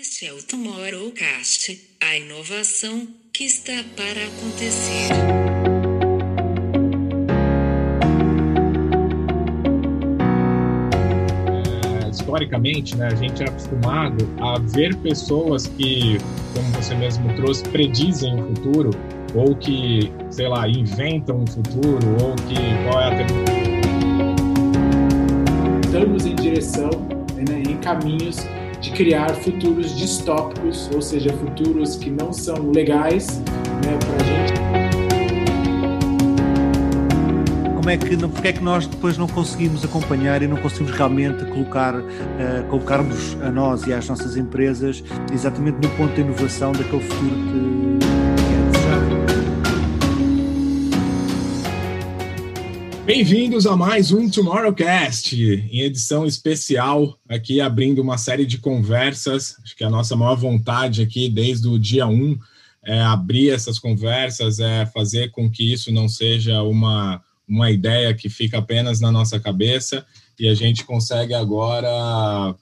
Este é o Tomorrowcast, a inovação que está para acontecer. É, historicamente, né, a gente é acostumado a ver pessoas que, como você mesmo trouxe, predizem o futuro, ou que, sei lá, inventam o futuro, ou que qual é a tecnologia. Estamos em direção, né, em caminhos de criar futuros distópicos, ou seja, futuros que não são legais né, para a gente. Como é que, porque é que nós depois não conseguimos acompanhar e não conseguimos realmente colocar, uh, colocarmos a nós e às nossas empresas exatamente no ponto de inovação daquele futuro que, Bem-vindos a mais um Tomorrowcast, em edição especial, aqui abrindo uma série de conversas. Acho que a nossa maior vontade aqui, desde o dia 1, é abrir essas conversas, é fazer com que isso não seja uma, uma ideia que fica apenas na nossa cabeça e a gente consegue agora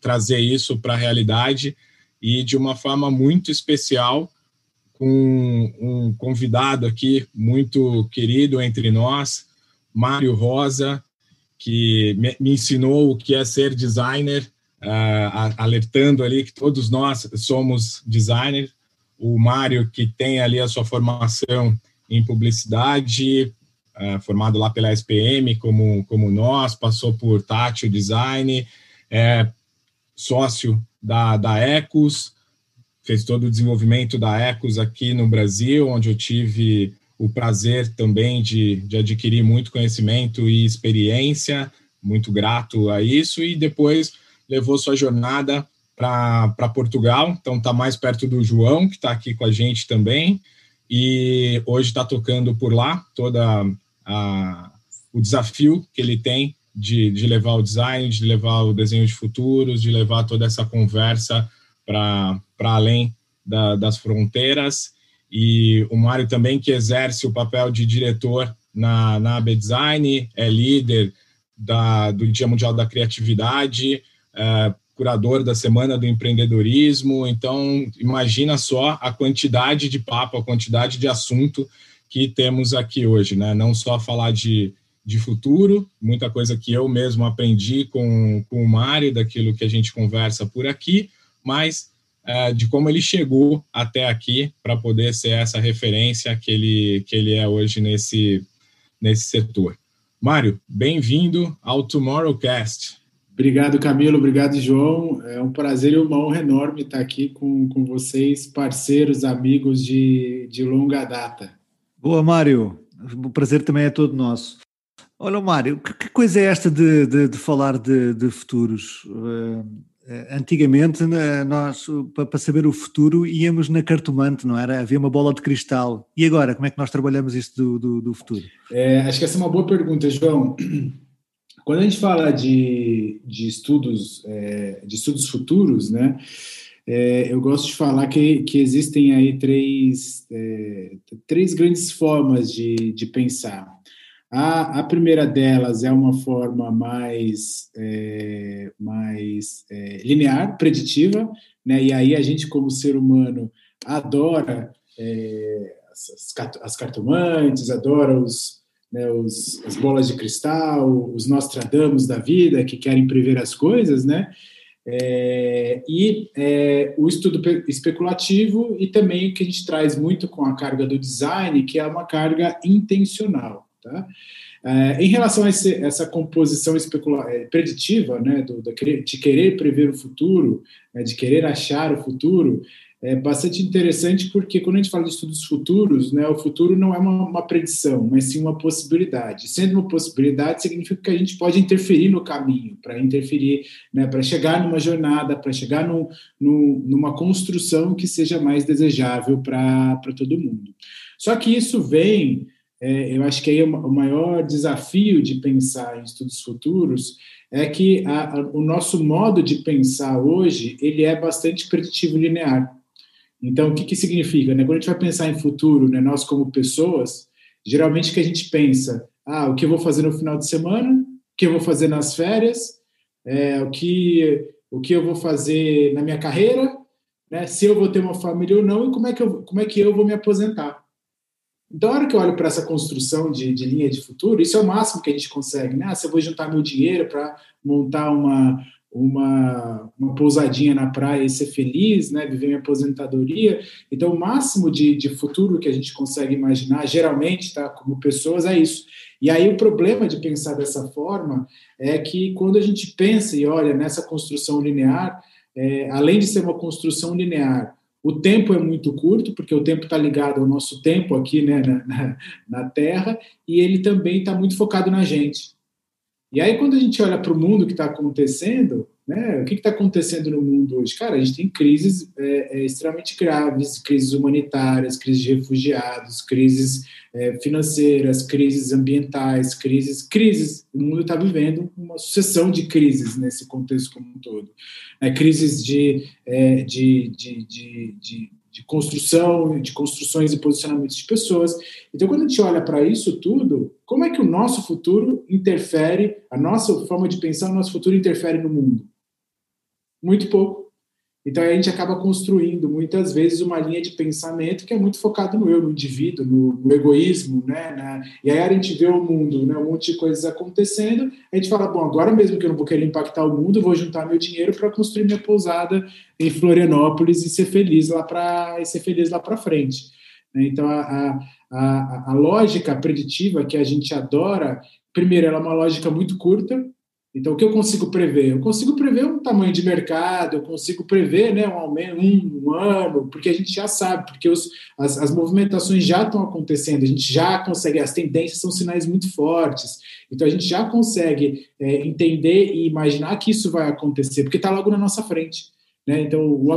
trazer isso para a realidade e de uma forma muito especial com um convidado aqui muito querido entre nós, Mário Rosa, que me, ensinou o que é ser designer, uh, alertando ali que todos nós somos designers. O Mário, que tem ali a sua formação em publicidade, uh, formado lá pela SPM, como, como nós, passou por Tátil Design, é sócio da, da Ecos, fez todo o desenvolvimento da Ecos aqui no Brasil, onde eu tive o prazer também de, de adquirir muito conhecimento e experiência, muito grato a isso, e depois levou sua jornada para Portugal, então está mais perto do João, que está aqui com a gente também, e hoje está tocando por lá toda a, o desafio que ele tem de, de levar o design, de levar o desenho de futuros, de levar toda essa conversa para além da, das fronteiras e o Mário também que exerce o papel de diretor na, na AB Design, é líder da, do Dia Mundial da Criatividade, é, curador da Semana do Empreendedorismo, então imagina só a quantidade de papo, a quantidade de assunto que temos aqui hoje, né? Não só falar de, de futuro, muita coisa que eu mesmo aprendi com, com o Mário, daquilo que a gente conversa por aqui, mas é, de como ele chegou até aqui para poder ser essa referência que ele, que ele é hoje nesse, nesse setor. Mário, bem-vindo ao Tomorrowcast. Obrigado, Camilo. Obrigado, João. É um prazer e uma honra enorme estar aqui com, com vocês, parceiros, amigos de, de longa data. Boa, Mário. O prazer também é todo nosso. Olha, Mário, que, que coisa é esta de, de, de falar de, de futuros? Uh, antigamente, nós, para saber o futuro, íamos na cartomante, não era? Havia uma bola de cristal. E agora, como é que nós trabalhamos isso do, do, do futuro? É, acho que essa é uma boa pergunta, João. Quando a gente fala de, de estudos, é, de estudos futuros, né? É, eu gosto de falar que, que existem aí três, é, três grandes formas de, de pensar. A, a primeira delas é uma forma mais, é, mais é, linear, preditiva, né? e aí a gente, como ser humano, adora é, as, as, cartomantes, adora os, né, os, as bolas de cristal, os Nostradamus da vida, que querem prever as coisas, né? É, e é, o estudo especulativo e também o que a gente traz muito com a carga do design, que é uma carga intencional. Tá? É, em relação a esse, essa composição é, preditiva, né, do, de querer prever o futuro, né, de querer achar o futuro, é bastante interessante porque quando a gente fala de estudos futuros, né, o futuro não é uma, uma predição, mas sim uma possibilidade. Sendo uma possibilidade, significa que a gente pode interferir no caminho, para interferir, né, para chegar numa jornada, para chegar no, no, numa construção que seja mais desejável para todo mundo. Só que isso vem é, eu acho que aí o maior desafio de pensar em estudos futuros é que a, a, o nosso modo de pensar hoje ele é bastante preditivo linear. Então, o que, que significa? Né? Quando a gente vai pensar em futuro, né, nós como pessoas, geralmente que a gente pensa, ah, o que eu vou fazer no final de semana, o que eu vou fazer nas férias, é, o que o que eu vou fazer na minha carreira, né? Se eu vou ter uma família ou não e como é que eu, como é que eu vou me aposentar. Então, na hora que eu olho para essa construção de, de, linha de futuro, isso é o máximo que a gente consegue, né? Ah, se eu vou juntar meu dinheiro para montar uma, uma, uma pousadinha na praia e ser feliz, né? Viver minha aposentadoria. Então, o máximo de, de futuro que a gente consegue imaginar, geralmente, tá? Como pessoas, é isso. E aí o problema de pensar dessa forma é que quando a gente pensa e olha nessa construção linear, é, além de ser uma construção linear, o tempo é muito curto, porque o tempo está ligado ao nosso tempo aqui né, na, na, na Terra, e ele também está muito focado na gente. E aí, quando a gente olha para o mundo que está acontecendo, né, o que está acontecendo no mundo hoje? Cara, a gente tem crises é, é, extremamente graves, crises humanitárias, crises de refugiados, crises é, financeiras, crises ambientais, crises, crises. O mundo está vivendo uma sucessão de crises nesse contexto como um todo. É, crises de, é, de, de, de, de de construção, de construções e posicionamentos de pessoas. Então, quando a gente olha para isso tudo, como é que o nosso futuro interfere, a nossa forma de pensar, o nosso futuro interfere no mundo? Muito pouco. Então a gente acaba construindo muitas vezes uma linha de pensamento que é muito focado no eu, no indivíduo, no, no egoísmo, né? Na, e aí a gente vê o mundo, né? Um monte de coisas acontecendo, a gente fala, bom, agora mesmo que eu não vou querer impactar o mundo, vou juntar meu dinheiro para construir minha pousada em Florianópolis e ser feliz lá para ser feliz lá para frente. Né? Então a, a, a, a lógica preditiva que a gente adora, primeiro, ela é uma lógica muito curta, então, o que eu consigo prever? Eu consigo prever um tamanho de mercado, eu consigo prever né, um aumento, um, um ano, porque a gente já sabe, porque os, as, as movimentações já estão acontecendo, a gente já consegue, as tendências são sinais muito fortes, então a gente já consegue é, entender e imaginar que isso vai acontecer, porque está logo na nossa frente. Né? Então, o,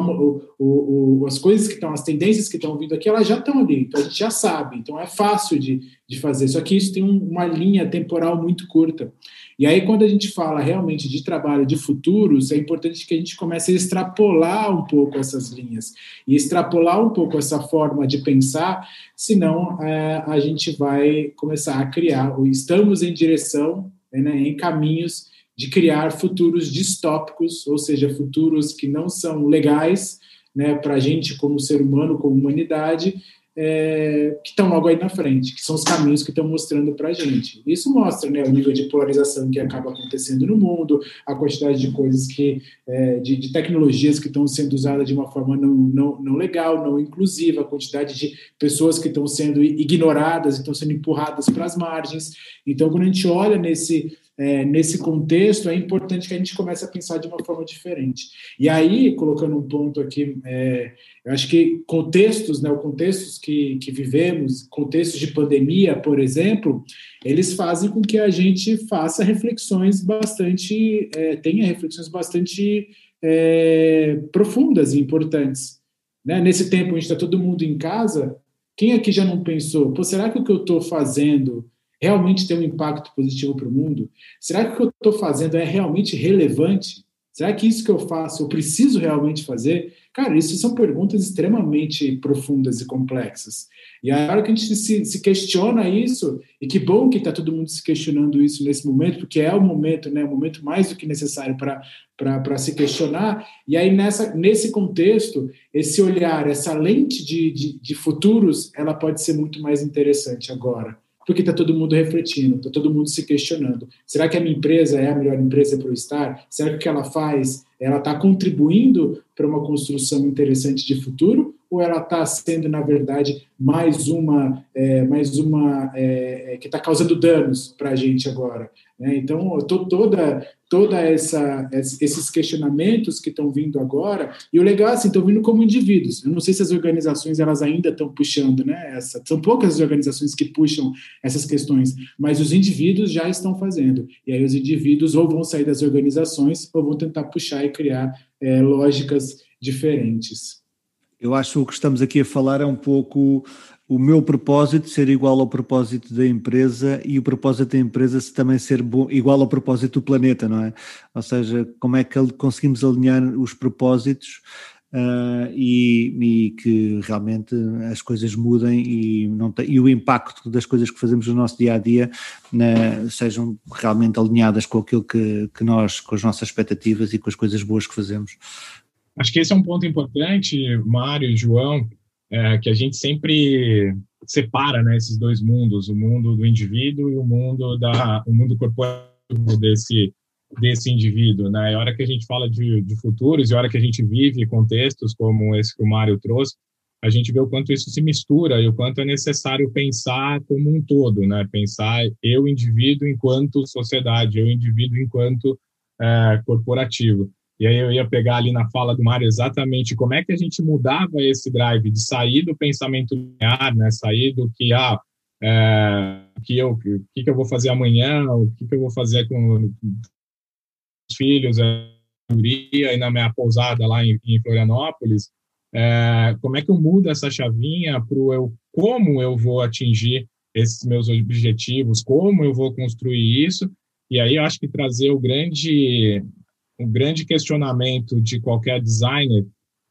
o, o, as coisas que estão, as tendências que estão vindo aqui, elas já estão ali, então a gente já sabe, então é fácil de, de fazer, só que isso tem um, uma linha temporal muito curta. E aí, quando a gente fala realmente de trabalho de futuros, é importante que a gente comece a extrapolar um pouco essas linhas. E extrapolar um pouco essa forma de pensar, senão é, a gente vai começar a criar, ou estamos em direção, né, em caminhos de criar futuros distópicos, ou seja, futuros que não são legais né, para a gente como ser humano, como humanidade, é, que estão logo aí na frente, que são os caminhos que estão mostrando para a gente. Isso mostra né, o nível de polarização que acaba acontecendo no mundo, a quantidade de coisas que, é, de, de, tecnologias que estão sendo usadas de uma forma não, não, não legal, não inclusiva, a quantidade de pessoas que estão sendo ignoradas, estão sendo empurradas para as margens. Então, quando a gente olha nesse é, nesse contexto, é importante que a gente comece a pensar de uma forma diferente. E aí, colocando um ponto aqui, é, eu acho que contextos, né, os contextos que, que vivemos, contextos de pandemia, por exemplo, eles fazem com que a gente faça reflexões bastante, é, tenha reflexões bastante é, profundas e importantes. Né? Nesse tempo, a gente está todo mundo em casa, quem aqui já não pensou, será que o que eu estou fazendo realmente tem um impacto positivo para o mundo? Será que o que eu estou fazendo é realmente relevante? Será que isso que eu faço eu preciso realmente fazer? Cara, isso são perguntas extremamente profundas e complexas. E a hora que a gente se, se questiona isso, e que bom que está todo mundo se questionando isso nesse momento, porque é o momento, né, o momento mais do que necessário para se questionar. E aí, nessa, nesse contexto, esse olhar, essa lente de, de, de futuros, ela pode ser muito mais interessante agora porque está todo mundo refletindo, está todo mundo se questionando. Será que a minha empresa é a melhor empresa para eu estar? Será que o que ela faz, ela está contribuindo para uma construção interessante de futuro? Ou ela está sendo, na verdade, mais uma, é, mais uma é, é que está causando danos para a gente agora? Né? Então, tô, toda, toda essa esses questionamentos que estão vindo agora e o legal é assim estão vindo como indivíduos eu não sei se as organizações elas ainda estão puxando né essa são poucas as organizações que puxam essas questões mas os indivíduos já estão fazendo e aí os indivíduos ou vão sair das organizações ou vão tentar puxar e criar é, lógicas diferentes eu acho que o que estamos aqui a falar é um pouco o meu propósito ser igual ao propósito da empresa e o propósito da empresa também ser bom, igual ao propósito do planeta, não é? Ou seja, como é que conseguimos alinhar os propósitos uh, e, e, que realmente as coisas mudem e, não e o impacto das coisas que fazemos no nosso dia a dia né, sejam realmente alinhadas com aquilo que, que nós, com as nossas expectativas e com as coisas boas que fazemos. Acho que esse é um ponto importante, Mário e João, é, que a gente sempre separa né, esses dois mundos, o mundo do indivíduo e o mundo da o mundo corporativo desse desse indivíduo, né? E a hora que a gente fala de, de futuros e a hora que a gente vive contextos como esse que o Mário trouxe, a gente vê o quanto isso se mistura e o quanto é necessário pensar como um todo, né? Pensar eu indivíduo enquanto sociedade, eu indivíduo enquanto é, corporativo. E aí eu ia pegar ali na fala do Mário exatamente como é que a gente mudava esse drive de sair do pensamento linear, né? Sair do que ah, é, que eu, que, que eu vou fazer amanhã, o que, que eu vou fazer com os filhos, a e na minha pousada lá em, em Florianópolis. É, como é que eu mudo essa chavinha para eu, como eu vou atingir esses meus objetivos, como eu vou construir isso? E aí eu acho que trazer o grande um grande questionamento de qualquer designer,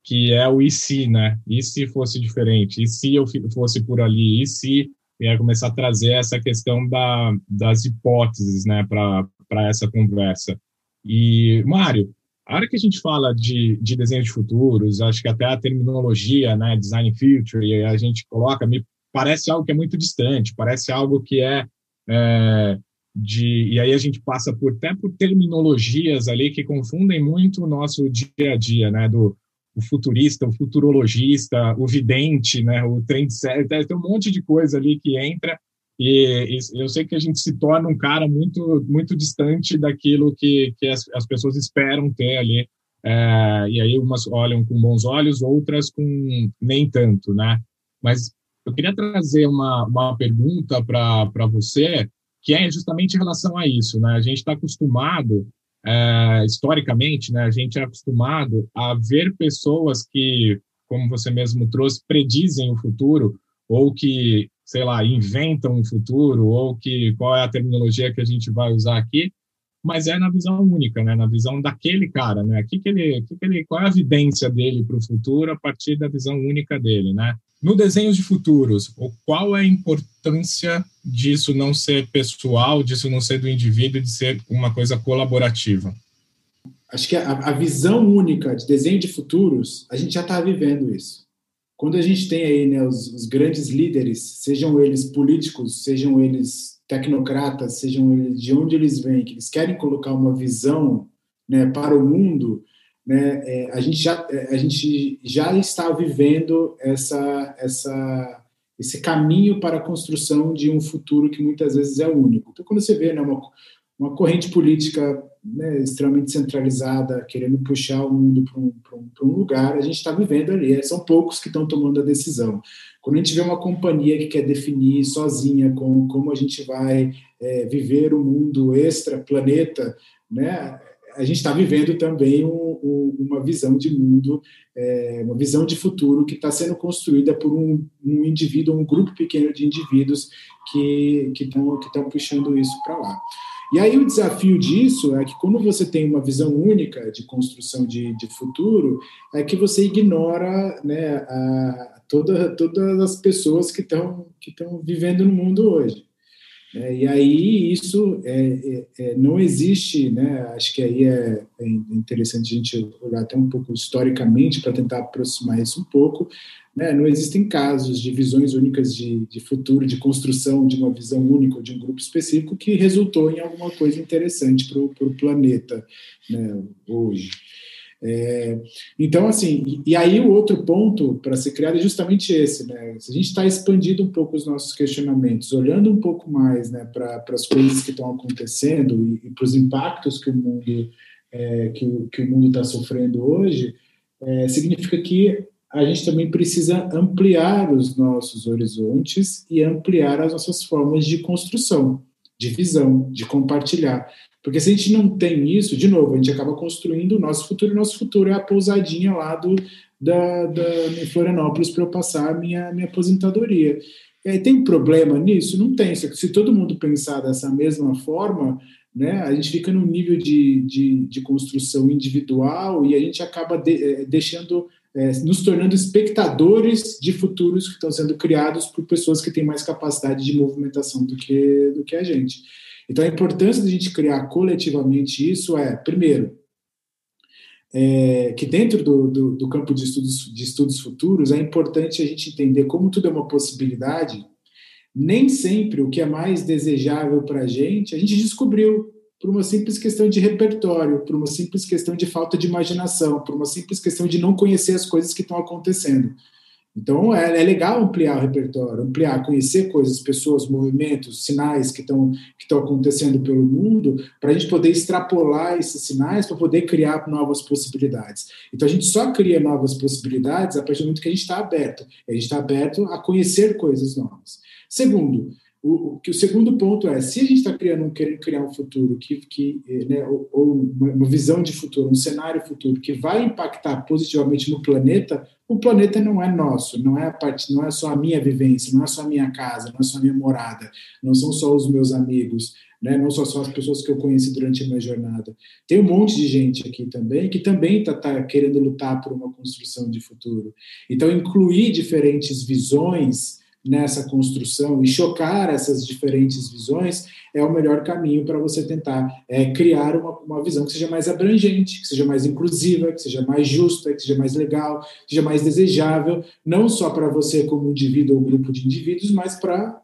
que é o e se, né? E se fosse diferente? E se eu fosse por ali? E se ia começar a trazer essa questão da, das hipóteses, né, para essa conversa. E, Mário, a hora que a gente fala de, de desenho de futuros, acho que até a terminologia, né, design future, e a gente coloca, me parece algo que é muito distante, parece algo que é, é de e aí a gente passa por até por terminologias ali que confundem muito o nosso dia a dia, né, do o futurista, o futurologista, o vidente, né, o trendsetter, tem um monte de coisa ali que entra e, e, eu sei que a gente se torna um cara muito muito distante daquilo que, que as, as pessoas esperam ter ali é, e aí umas olham com bons olhos, outras com nem tanto, né? Mas eu queria trazer uma, uma pergunta para você que é justamente em relação a isso, né? A gente está acostumado, é, historicamente, né? A gente é acostumado a ver pessoas que, como você mesmo trouxe, predizem o futuro ou que, sei lá, inventam o futuro ou que qual é a terminologia que a gente vai usar aqui, mas é na visão única, né? Na visão daquele cara, né? Que que ele, que que ele, qual é a evidência dele para o futuro a partir da visão única dele, né? No desenho de futuros, qual é a importância disso não ser pessoal, disso não ser do indivíduo, de ser uma coisa colaborativa? Acho que a, a visão única de desenho de futuros, a gente já está vivendo isso. Quando a gente tem aí né, os, os grandes líderes, sejam eles políticos, sejam eles tecnocratas, sejam de onde eles vêm, que eles querem colocar uma visão né, para o mundo, né, é, a, gente já, é, a gente já está vivendo essa, essa, esse caminho para a construção de um futuro que muitas vezes é único. Então, quando você vê né, uma, uma corrente política né, extremamente centralizada, querendo puxar o mundo para um, um, um, lugar, a gente está vivendo ali. É, são poucos que estão tomando a decisão. Quando a gente vê uma companhia que quer definir sozinha com, como a gente vai é, viver o mundo extra-planeta, né, a gente está vivendo também um, um, uma visão de mundo, é, uma visão de futuro que está sendo construída por um, um, indivíduo, um grupo pequeno de indivíduos que estão que puxando isso para lá. E aí o desafio disso é que quando você tem uma visão única de construção de, de futuro, é que você ignora né, a, toda, todas as pessoas que estão que vivendo no mundo hoje. É, e aí isso é, é, é, não existe, né? Acho que aí é, é, interessante a gente olhar até um pouco historicamente para tentar aproximar isso um pouco. Né? Não existem casos de visões únicas de, de futuro, de construção de uma visão única de um grupo específico que resultou em alguma coisa interessante para o planeta né? hoje. É, então, assim, e, aí o outro ponto para ser criado é justamente esse, né? Se a gente está expandindo um pouco os nossos questionamentos, olhando um pouco mais né, para as coisas que estão acontecendo e, e para os impactos que o mundo é, que, que, o mundo está sofrendo hoje, é, significa que a gente também precisa ampliar os nossos horizontes e ampliar as nossas formas de construção, de visão, de compartilhar. Porque se a gente não tem isso, de novo, a gente acaba construindo o nosso futuro, e o nosso futuro é a pousadinha lá do, da, da, em Florianópolis para eu passar a minha, minha aposentadoria. É, tem problema nisso? Não tem. Se todo mundo pensar dessa mesma forma, né, a gente fica num nível de, de, de construção individual e a gente acaba de, é, deixando é, nos tornando espectadores de futuros que estão sendo criados por pessoas que têm mais capacidade de movimentação do que, do que a gente. Então, a importância de a gente criar coletivamente isso é, primeiro, é, que dentro do, do, do, campo de estudos, de estudos futuros é importante a gente entender como tudo é uma possibilidade. Nem sempre o que é mais desejável para a gente, a gente descobriu por uma simples questão de repertório, por uma simples questão de falta de imaginação, por uma simples questão de não conhecer as coisas que estão acontecendo. Então, é, é, legal ampliar o repertório, ampliar, conhecer coisas, pessoas, movimentos, sinais que estão que estão acontecendo pelo mundo, para a gente poder extrapolar esses sinais, para poder criar novas possibilidades. Então, a gente só cria novas possibilidades a partir do momento que a gente está aberto. A gente está aberto a conhecer coisas novas. Segundo, o, o, que o segundo ponto é, se a gente está criando, querendo criar um futuro que, que né, ou, ou uma, uma, visão de futuro, um cenário futuro que vai impactar positivamente no planeta, o planeta não é nosso, não é a parte, não é só a minha vivência, não é só a minha casa, não é só a minha morada, não são só os meus amigos, né, não são só as pessoas que eu conheci durante a minha jornada. Tem um monte de gente aqui também que também está tá querendo lutar por uma construção de futuro. Então, incluir diferentes visões nessa construção e chocar essas diferentes visões é o melhor caminho para você tentar é, criar uma, uma visão que seja mais abrangente, que seja mais inclusiva, que seja mais justa, que seja mais legal, que seja mais desejável, não só para você como indivíduo ou grupo de indivíduos, mas para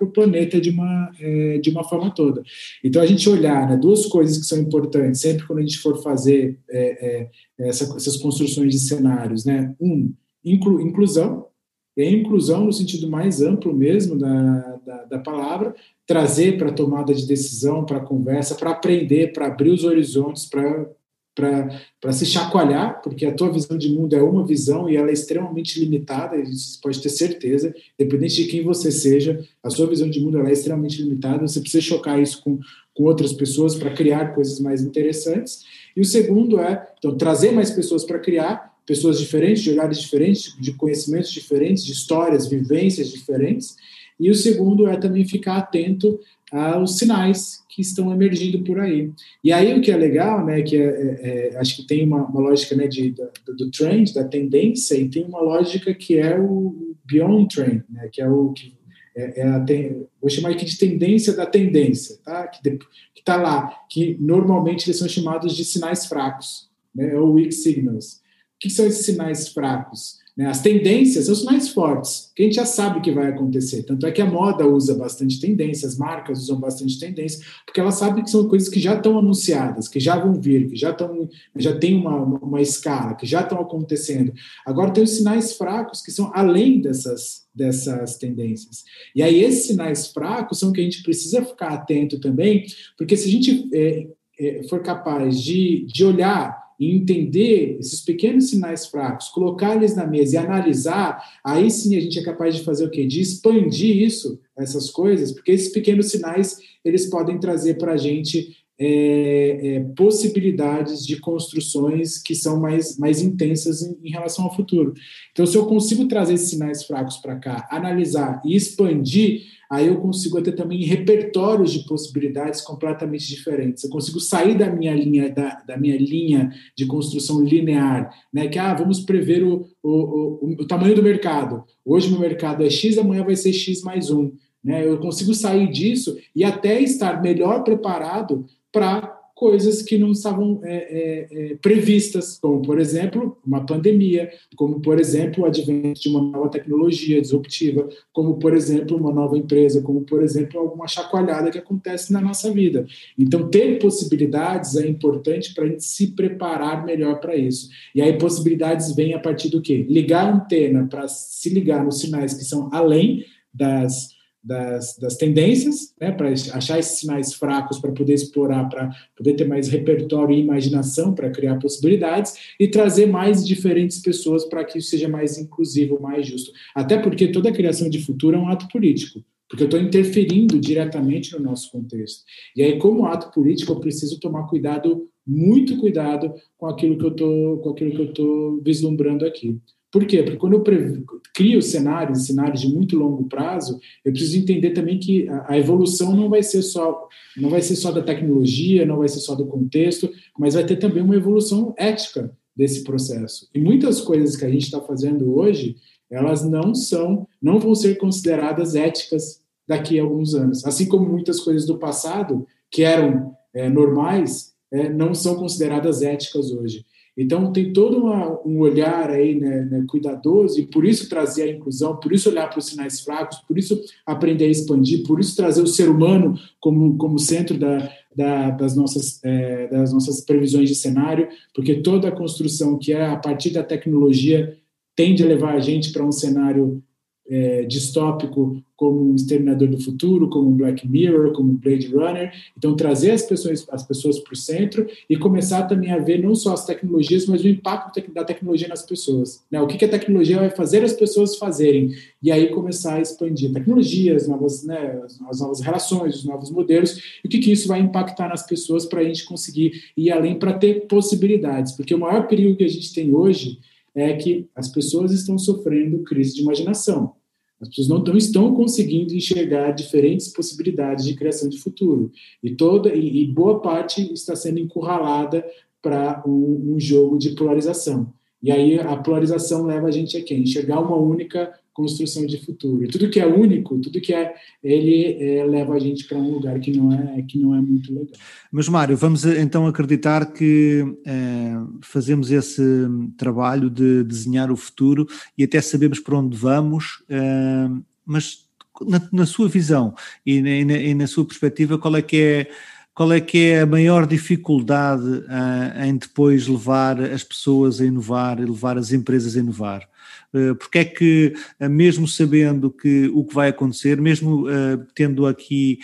o planeta de uma, é, de uma forma toda. Então, a gente olhar né, duas coisas que são importantes sempre quando a gente for fazer é, é essa, essas construções de cenários. Né? Um, inclu, inclusão, e a inclusão no sentido mais amplo mesmo da, da, da palavra, trazer para a tomada de decisão, para a conversa, para aprender, para abrir os horizontes, para se chacoalhar, porque a tua visão de mundo é uma visão e ela é extremamente limitada, você pode ter certeza, independente de quem você seja, a sua visão de mundo é extremamente limitada, você precisa chocar isso com, com outras pessoas para criar coisas mais interessantes. E o segundo é, então, trazer mais pessoas para criar, pessoas diferentes, de olhares diferentes, de conhecimentos diferentes, de histórias, vivências diferentes. E o segundo é também ficar atento aos sinais que estão emergindo por aí. E aí o que é legal, né, que é, é, é acho que tem uma, uma lógica né, de, do, do, trend, da tendência, e tem uma lógica que é o beyond trend, né, que é o que é, é a, tem, vou chamar aqui de tendência da tendência, tá? que está lá, que normalmente eles são chamados de sinais fracos, né, ou weak signals. Que são esses sinais fracos? Né? As tendências são os sinais fortes, que a gente já sabe que vai acontecer. Tanto é que a moda usa bastante tendência, as marcas usam bastante tendência, porque elas sabem que são coisas que já estão anunciadas, que já vão vir, que já estão, já tem uma, uma escala, que já estão acontecendo. Agora tem os sinais fracos que são além dessas dessas tendências. E aí esses sinais fracos são que a gente precisa ficar atento também, porque se a gente é, é, for capaz de, de olhar e entender esses pequenos sinais fracos, colocar eles na mesa e analisar, aí sim a gente é capaz de fazer o quê? De expandir isso, essas coisas, porque esses pequenos sinais eles podem trazer para a gente é, é, possibilidades de construções que são mais, mais intensas em, em, relação ao futuro. Então, se eu consigo trazer esses sinais fracos para cá, analisar e expandir aí eu consigo ter também repertórios de possibilidades completamente diferentes. Eu consigo sair da minha linha da, da minha linha de construção linear, né? Que ah, vamos prever o, o, o, o tamanho do mercado. Hoje meu mercado é X, amanhã vai ser X mais um. Né? Eu consigo sair disso e até estar melhor preparado para coisas que não estavam é, é, é, previstas, como, por exemplo, uma pandemia, como, por exemplo, o advento de uma nova tecnologia disruptiva, como, por exemplo, uma nova empresa, como, por exemplo, alguma chacoalhada que acontece na nossa vida. Então, ter possibilidades é importante para a gente se preparar melhor para isso. E aí, possibilidades vêm a partir do quê? Ligar a antena para se ligar nos sinais que são além das das, das tendências, né, para achar esses sinais fracos para poder explorar, para poder ter mais repertório e imaginação para criar possibilidades e trazer mais diferentes pessoas para que isso seja mais inclusivo, mais justo. Até porque toda criação de futuro é um ato político, porque eu estou interferindo diretamente no nosso contexto. E aí, como ato político, eu preciso tomar cuidado, muito cuidado com aquilo que eu com aquilo que eu estou vislumbrando aqui. Por quê? Porque quando eu crio cenários, cenários de muito longo prazo, eu preciso entender também que a evolução não vai ser só não vai ser só da tecnologia, não vai ser só do contexto, mas vai ter também uma evolução ética desse processo. E muitas coisas que a gente está fazendo hoje, elas não são, não vão ser consideradas éticas daqui a alguns anos. Assim como muitas coisas do passado, que eram é, normais, é, não são consideradas éticas hoje. Então, tem todo uma, um olhar aí né, né, cuidadoso, e por isso trazer a inclusão, por isso olhar para os sinais fracos, por isso aprender a expandir, por isso trazer o ser humano como, como centro da, da, das, nossas, é, das nossas previsões de cenário, porque toda a construção que é a partir da tecnologia tende a levar a gente para um cenário é, distópico como um Exterminador do Futuro, como um Black Mirror, como um Blade Runner. Então, trazer as pessoas as pessoas para o centro e começar também a ver não só as tecnologias, mas o impacto da tecnologia nas pessoas. Né? O que, que a tecnologia vai fazer as pessoas fazerem? E aí começar a expandir a tecnologia, as novas, né, as novas relações, os novos modelos, e o que, que isso vai impactar nas pessoas para a gente conseguir ir além para ter possibilidades. Porque o maior perigo que a gente tem hoje é que as pessoas estão sofrendo crise de imaginação. As pessoas não, estão conseguindo enxergar diferentes possibilidades de criação de futuro. E toda e, e boa parte está sendo encurralada para um, um, jogo de polarização. E aí a polarização leva a gente a quê? Enxergar uma única construção de futuro. E tudo que é único, tudo que é, ele é, leva a gente para um lugar que não é que não é muito legal. Mas Mário, vamos eh, então acreditar que é, fazemos esse trabalho de desenhar o futuro e até sabemos para onde vamos, é, mas na, na, sua visão e na, e na, sua perspectiva, qual é que é qual é que é a maior dificuldade uh, em depois levar as pessoas a inovar, levar as empresas a inovar? Eh, porque é que, eh, mesmo sabendo que o que vai acontecer, mesmo tendo aqui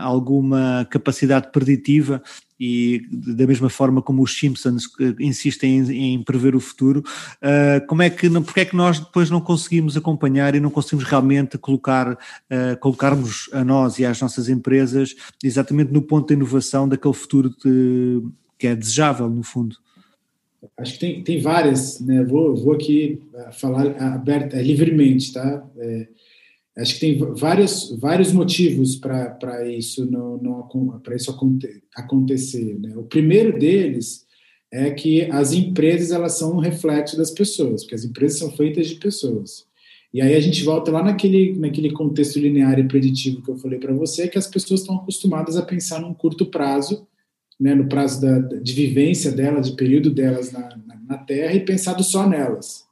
alguma capacidade preditiva, e da mesma forma como os Simpsons insistem em, em prever o futuro, uh, como é que, porque é que nós depois não conseguimos acompanhar e não conseguimos realmente colocar, uh, colocarmos a nós e às nossas empresas exatamente no ponto de inovação daquele futuro de, que é desejável, no fundo? acho que tem, tem várias, né? Vou, vou aqui falar aberta, livremente, tá? É, acho que tem vários, vários motivos para isso não, não para isso aconte, acontecer. Né? O primeiro deles é que as empresas elas são um reflexo das pessoas, porque as empresas são feitas de pessoas. E aí a gente volta lá naquele, naquele contexto linear e preditivo que eu falei para você, que as pessoas estão acostumadas a pensar num curto prazo né, no prazo da, de vivência delas, de período delas na, na, na, Terra, e pensado só nelas.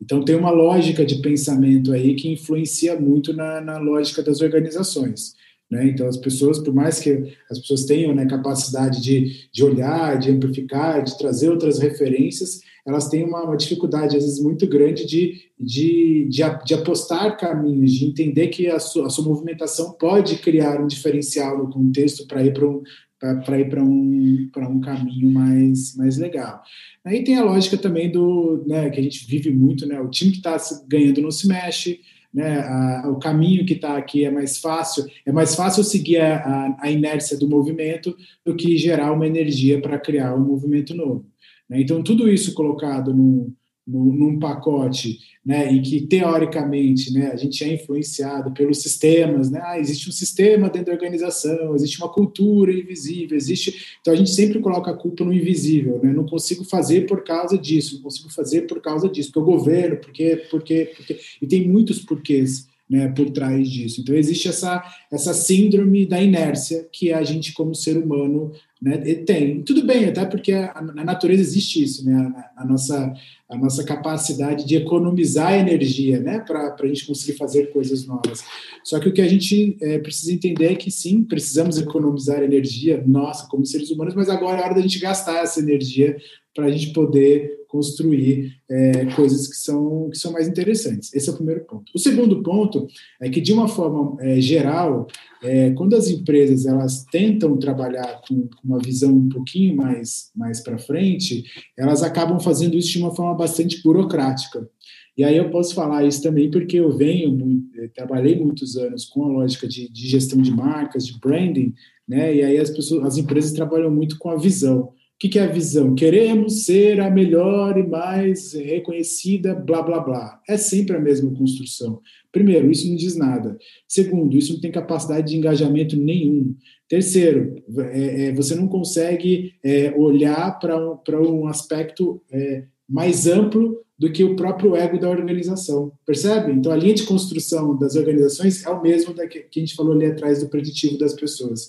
Então, tem uma lógica de pensamento aí que influencia muito na, na lógica das organizações. Né? Então, as pessoas, por mais que as pessoas tenham né, capacidade de, de olhar, de amplificar, de trazer outras referências, elas têm uma, uma dificuldade, às vezes, muito grande de, de, de, de, apostar caminhos, de entender que a a sua movimentação pode criar um diferencial no contexto para ir para um, para ir para um, um caminho mais, mais legal. Aí tem a lógica também do né, que a gente vive muito, né? O time que está ganhando não se mexe, né? A, o caminho que está aqui é mais fácil, é mais fácil seguir a, a, a inércia do movimento do que gerar uma energia para criar um movimento novo. Né? Então, tudo isso colocado num, num, pacote, né, e que teoricamente, né, a gente é influenciado pelos sistemas, né, ah, existe um sistema dentro da organização, existe uma cultura invisível, existe, então a gente sempre coloca a culpa no invisível, né, não consigo fazer por causa disso, não consigo fazer por causa disso, porque o governo, porque, porque, porque, e tem muitos porquês, né, por trás disso. Então existe essa essa síndrome da inércia que a gente como ser humano né, tem. Tudo bem, até porque na natureza existe isso, né, a, a nossa a nossa capacidade de economizar energia, né, para a gente conseguir fazer coisas novas. Só que o que a gente é, precisa entender é que sim, precisamos economizar energia, nossa, como seres humanos, mas agora é hora da gente gastar essa energia para a gente poder construir é, coisas que são, que são mais interessantes. Esse é o primeiro ponto. O segundo ponto é que, de uma forma é, geral, é, quando as empresas elas tentam trabalhar com, com uma visão um pouquinho mais, mais para frente, elas acabam fazendo isso de uma forma bastante burocrática. E aí eu posso falar isso também porque eu venho, eu trabalhei muitos anos com a lógica de, de, gestão de marcas, de branding, né? E aí as pessoas, as empresas trabalham muito com a visão que, que é a visão? Queremos ser a melhor e mais reconhecida, blá, blá, blá. É sempre a mesma construção. Primeiro, isso não diz nada. Segundo, isso não tem capacidade de engajamento nenhum. Terceiro, é, é, você não consegue é, olhar para um, um aspecto é, mais amplo do que o próprio ego da organização. Percebe? Então, a linha de construção das organizações é o mesmo da que, que a gente falou ali atrás do preditivo das pessoas.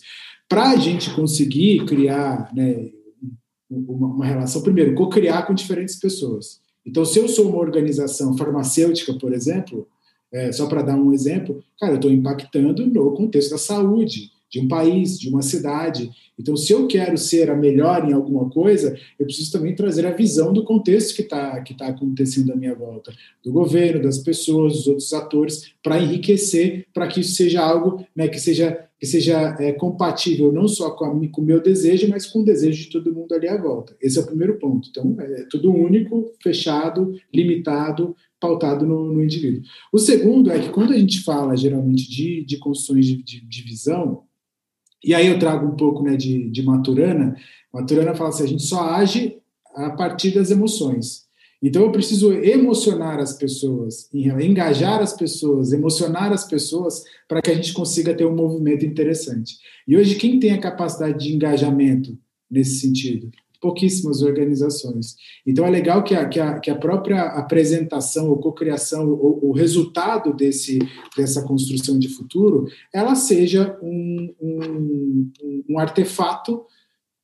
Para a gente conseguir criar né, uma, uma relação, primeiro, co-criar com diferentes pessoas. Então, se eu sou uma organização farmacêutica, por exemplo, é, só para dar um exemplo, cara, eu estou impactando no contexto da saúde de um país, de uma cidade. Então, se eu quero ser a melhor em alguma coisa, eu preciso também trazer a visão do contexto que está que tá acontecendo à minha volta, do governo, das pessoas, dos outros atores, para enriquecer, para que isso seja algo né, que seja, que seja é, compatível não só com, a, com o meu desejo, mas com o desejo de todo mundo ali à volta. Esse é o primeiro ponto. Então, é tudo único, fechado, limitado, pautado no, no indivíduo. O segundo é que quando a gente fala, geralmente, de, de construções de, de, de visão, e aí eu trago um pouco né, de, de Maturana. Maturana fala assim: a gente só age a partir das emoções. Então eu preciso emocionar as pessoas, engajar as pessoas, emocionar as pessoas para que a gente consiga ter um movimento interessante. E hoje quem tem a capacidade de engajamento nesse sentido? pouquíssimas organizações. Então é legal que a, que a, que a própria apresentação ou cocriação, o, o resultado desse, dessa construção de futuro, ela seja um, um, um artefato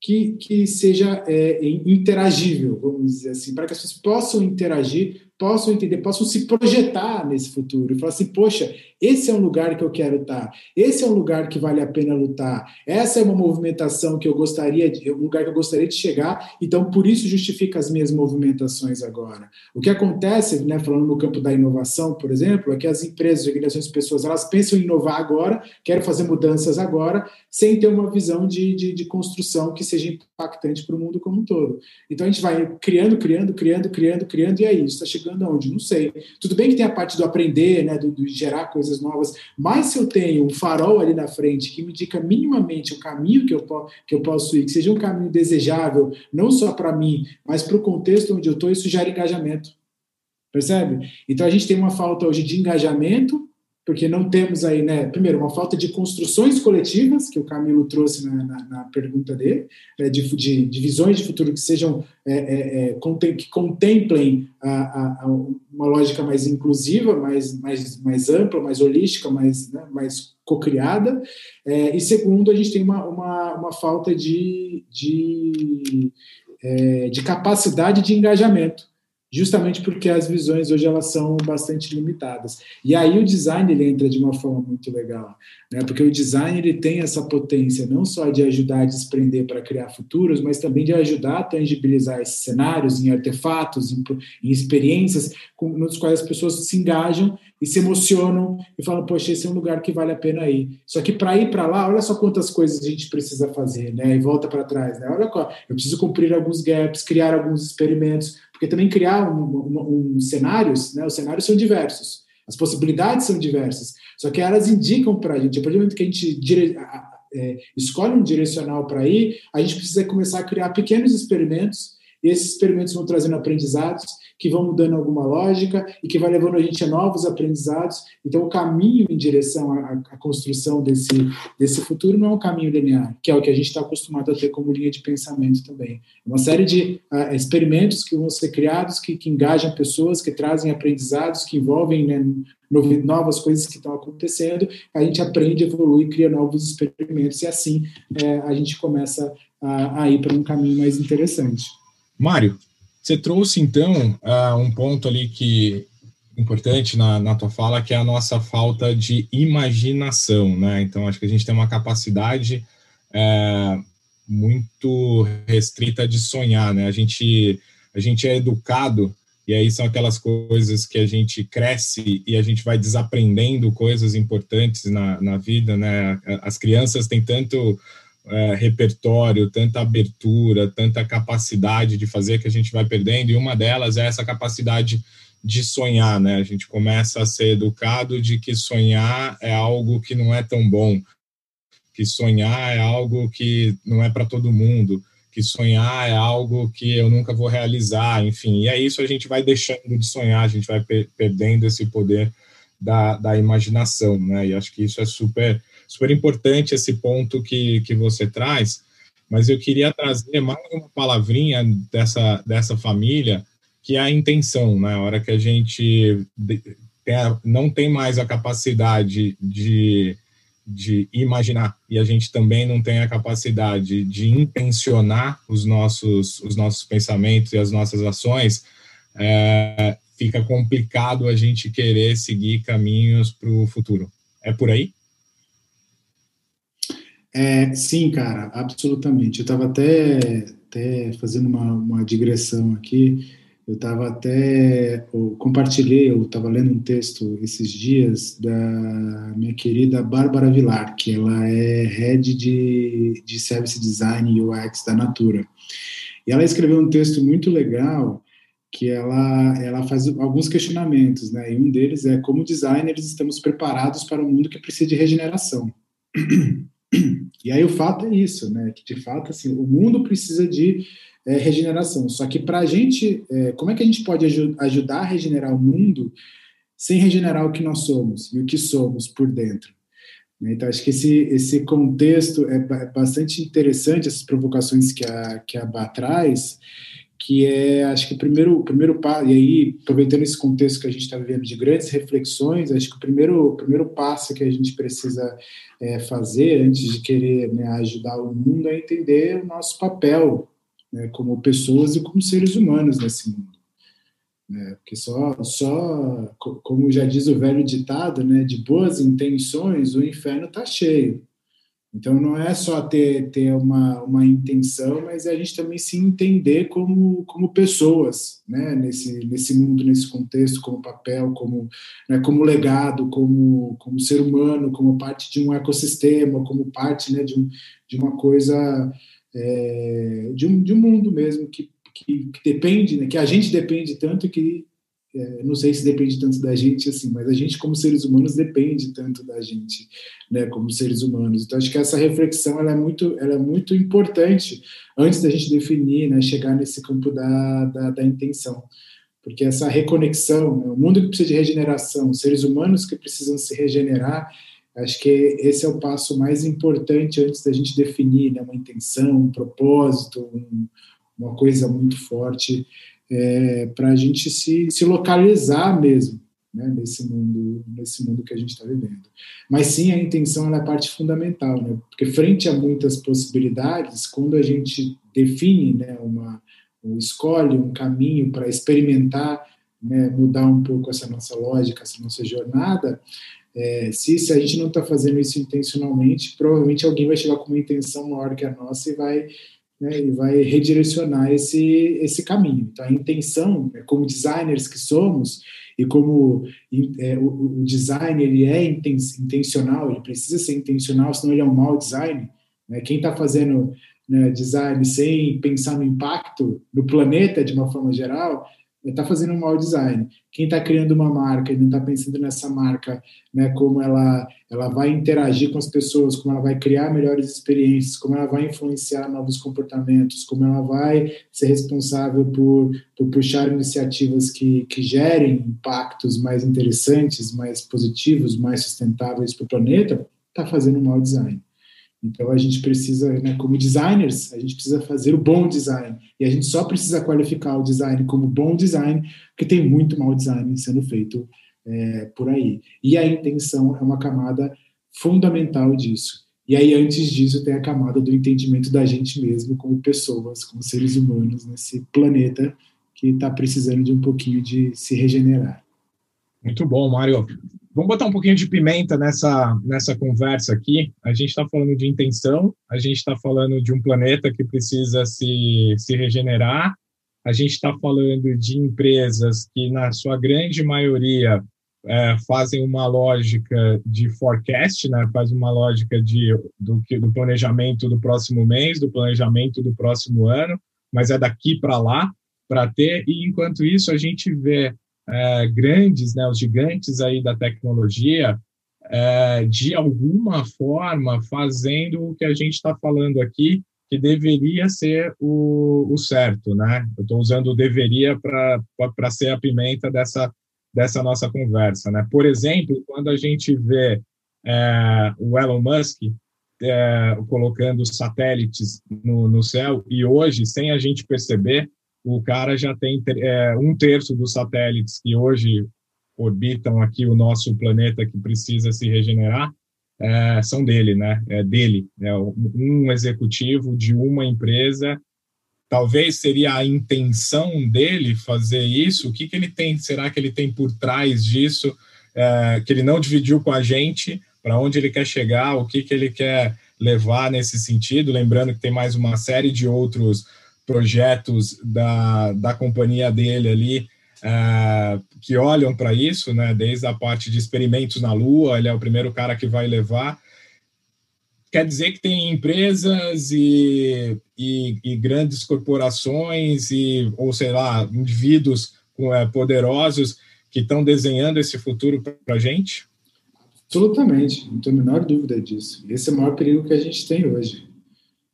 que, que seja é, interagível, vamos dizer assim, para que as pessoas possam interagir possam entender, possam se projetar nesse futuro e falar assim: poxa, esse é um lugar que eu quero estar, esse é um lugar que vale a pena lutar, essa é uma movimentação que eu gostaria, de, um lugar que eu gostaria de chegar, então por isso justifica as minhas movimentações agora. O que acontece, né, falando no campo da inovação, por exemplo, é que as empresas, organizações, pessoas, elas pensam em inovar agora, querem fazer mudanças agora, sem ter uma visão de, de, de construção que seja impactante para o mundo como um todo. Então a gente vai criando, criando, criando, criando, criando, e é isso, está chegando chegando aonde? Não sei. Tudo bem que tem a parte do aprender, né, do, do, gerar coisas novas, mas se eu tenho um farol ali na frente que me indica minimamente o caminho que eu, que eu posso ir, que seja um caminho desejável, não só para mim, mas para o contexto onde eu estou, isso gera engajamento. Percebe? Então a gente tem uma falta hoje de engajamento porque não temos aí, né, primeiro, uma falta de construções coletivas, que o Camilo trouxe na, na, na pergunta dele, é, de, de, de, visões de futuro que sejam, é, é, é contem, que contemplem a, a, uma lógica mais inclusiva, mais, mais, mais ampla, mais holística, mais, né, mais cocriada, é, e segundo, a gente tem uma, uma, uma falta de, de, é, de capacidade de engajamento, justamente porque as visões hoje elas são bastante limitadas. E aí o design ele entra de uma forma muito legal, né? Porque o design ele tem essa potência não só de ajudar a desprender para criar futuros, mas também de ajudar a tangibilizar esses cenários em artefatos, em, em experiências com, nos quais as pessoas se engajam e se emocionam e falam, poxa, esse é um lugar que vale a pena ir. Só que para ir para lá, olha só quantas coisas a gente precisa fazer, né? E volta para trás, né? Olha, eu preciso cumprir alguns gaps, criar alguns experimentos, porque também criar um, um, um cenários, né? Os cenários são diversos, as possibilidades são diversas, só que elas indicam para a gente, a partir do momento que a gente dire... é, escolhe um direcional para ir, a gente precisa começar a criar pequenos experimentos, e esses experimentos vão trazendo aprendizados, que vão mudando alguma lógica e que vai levando a gente a novos aprendizados. Então, o caminho em direção à, à construção desse, desse futuro não é um caminho linear, que é o que a gente está acostumado a ter como linha de pensamento também. É uma série de uh, experimentos que vão ser criados, que, que engajam pessoas, que trazem aprendizados, que envolvem né, novas coisas que estão acontecendo, a gente aprende, evolui, cria novos experimentos, e assim é, a gente começa a, a ir para um caminho mais interessante. Mário, você trouxe, então, uh, um ponto ali que importante na, na tua fala, que é a nossa falta de imaginação, né? Então, acho que a gente tem uma capacidade é, muito restrita de sonhar, né? A gente, a gente é educado, e aí são aquelas coisas que a gente cresce e a gente vai desaprendendo coisas importantes na, na vida, né? As crianças têm tanto é, repertório, tanta abertura, tanta capacidade de fazer que a gente vai perdendo, e uma delas é essa capacidade de sonhar, né? A gente começa a ser educado de que sonhar é algo que não é tão bom, que sonhar é algo que não é para todo mundo, que sonhar é algo que eu nunca vou realizar, enfim, e é isso a gente vai deixando de sonhar, a gente vai per perdendo esse poder da, da imaginação, né? E acho que isso é super, super importante, esse ponto que, que você traz, mas eu queria trazer mais uma palavrinha dessa, dessa família, que é a intenção, né? A hora que a gente não tem mais a capacidade de de imaginar e a gente também não tem a capacidade de intencionar os nossos os nossos pensamentos e as nossas ações é, fica complicado a gente querer seguir caminhos para o futuro é por aí é, sim cara absolutamente eu estava até até fazendo uma, uma digressão aqui eu estava até, eu compartilhei, eu estava lendo um texto esses dias da minha querida Bárbara Vilar, que ela é head de, de Service Design e UX da Natura. E ela escreveu um texto muito legal que ela, ela faz alguns questionamentos, né? E um deles é como designers estamos preparados para um mundo que precisa de regeneração. E aí o fato é isso, né? Que de fato assim, o mundo precisa de é, regeneração. Só que para a gente, é, como é que a gente pode aj ajudar a regenerar o mundo sem regenerar o que nós somos e o que somos por dentro? Né? Então, acho que esse, esse contexto é bastante interessante, essas provocações que a, que a Bá traz, que é, acho que o primeiro, o primeiro passo, e aí, aproveitando esse contexto que a gente está vivendo de grandes reflexões, acho que o primeiro, o primeiro passo que a gente precisa é, fazer antes de querer né, ajudar o mundo é entender o nosso papel né, como pessoas e como seres humanos nesse mundo. Né, porque só, só, como já diz o velho ditado, né, de boas intenções o inferno está cheio. Então não é só ter, ter uma, uma intenção, mas é a gente também se entender como, como pessoas, né, nesse, nesse mundo, nesse contexto, como papel, como, né, como legado, como, como ser humano, como parte de um ecossistema, como parte né, de, um, de uma coisa é, de, um, de um mundo mesmo que, que, que, depende, né, que a gente depende tanto que é, não sei se depende tanto da gente assim, mas a gente como seres humanos depende tanto da gente, né, como seres humanos. Então acho que essa reflexão ela é muito, ela é muito importante antes da gente definir, né, chegar nesse campo da, da, da intenção, porque essa reconexão, né, o mundo que precisa de regeneração, seres humanos que precisam se regenerar Acho que esse é o passo mais importante antes da gente definir né, uma intenção, um propósito, um, uma coisa muito forte, é, para a gente se, se localizar mesmo né, nesse, mundo, nesse mundo que a gente está vivendo. Mas sim, a intenção é a parte fundamental, né, porque frente a muitas possibilidades, quando a gente define né, uma, escolhe um caminho para experimentar, né, mudar um pouco essa nossa lógica, essa nossa jornada, é, se, se a gente não está fazendo isso intencionalmente, provavelmente alguém vai chegar com uma intenção maior que a nossa e vai, né, vai redirecionar esse, esse caminho. Então, a intenção, né, como designers que somos, e como é, o, o, design ele é intencional, ele precisa ser intencional, senão ele é um mau design. Né? Quem está fazendo né, design sem pensar no impacto no planeta de uma forma geral, está fazendo um mau design. Quem está criando uma marca e não está pensando nessa marca, né, como ela, ela vai interagir com as pessoas, como ela vai criar melhores experiências, como ela vai influenciar novos comportamentos, como ela vai ser responsável por, por puxar iniciativas que, que gerem impactos mais interessantes, mais positivos, mais sustentáveis para o planeta, está fazendo um mau design. Então a gente precisa, né, como designers, a gente precisa fazer o bom design. E a gente só precisa qualificar o design como bom design, porque tem muito mau design sendo feito é, por aí. E a intenção é uma camada fundamental disso. E aí, antes disso, tem a camada do entendimento da gente mesmo como pessoas, como seres humanos nesse planeta que está precisando de um pouquinho de se regenerar. Muito bom, Mário. Vamos botar um pouquinho de pimenta nessa, nessa conversa aqui. A gente está falando de intenção, a gente está falando de um planeta que precisa se, se regenerar, a gente está falando de empresas que, na sua grande maioria, é, fazem uma lógica de forecast, né? faz uma lógica de, do, do planejamento do próximo mês, do planejamento do próximo ano, mas é daqui para lá para ter, e enquanto isso a gente vê é, grandes, né, os gigantes aí da tecnologia, é, de alguma forma fazendo o que a gente está falando aqui, que deveria ser o, o certo, né? Eu estou usando o deveria para ser a pimenta dessa, dessa nossa conversa, né? Por exemplo, quando a gente vê é, o Elon Musk é, colocando satélites no, no céu e hoje, sem a gente perceber, o cara já tem é, um terço dos satélites que hoje orbitam aqui o nosso planeta que precisa se regenerar, é, são dele, né? É dele, é um executivo de uma empresa. Talvez seria a intenção dele fazer isso. O que, que ele tem? Será que ele tem por trás disso é, que ele não dividiu com a gente? Para onde ele quer chegar? O que, que ele quer levar nesse sentido? Lembrando que tem mais uma série de outros projetos da, da companhia dele ali uh, que olham para isso, né? Desde a parte de experimentos na Lua, ele é o primeiro cara que vai levar. Quer dizer que tem empresas e, e, e grandes corporações e ou sei lá indivíduos é, poderosos que estão desenhando esse futuro para a gente? Absolutamente, não tenho a menor dúvida disso. Esse é o maior perigo que a gente tem hoje.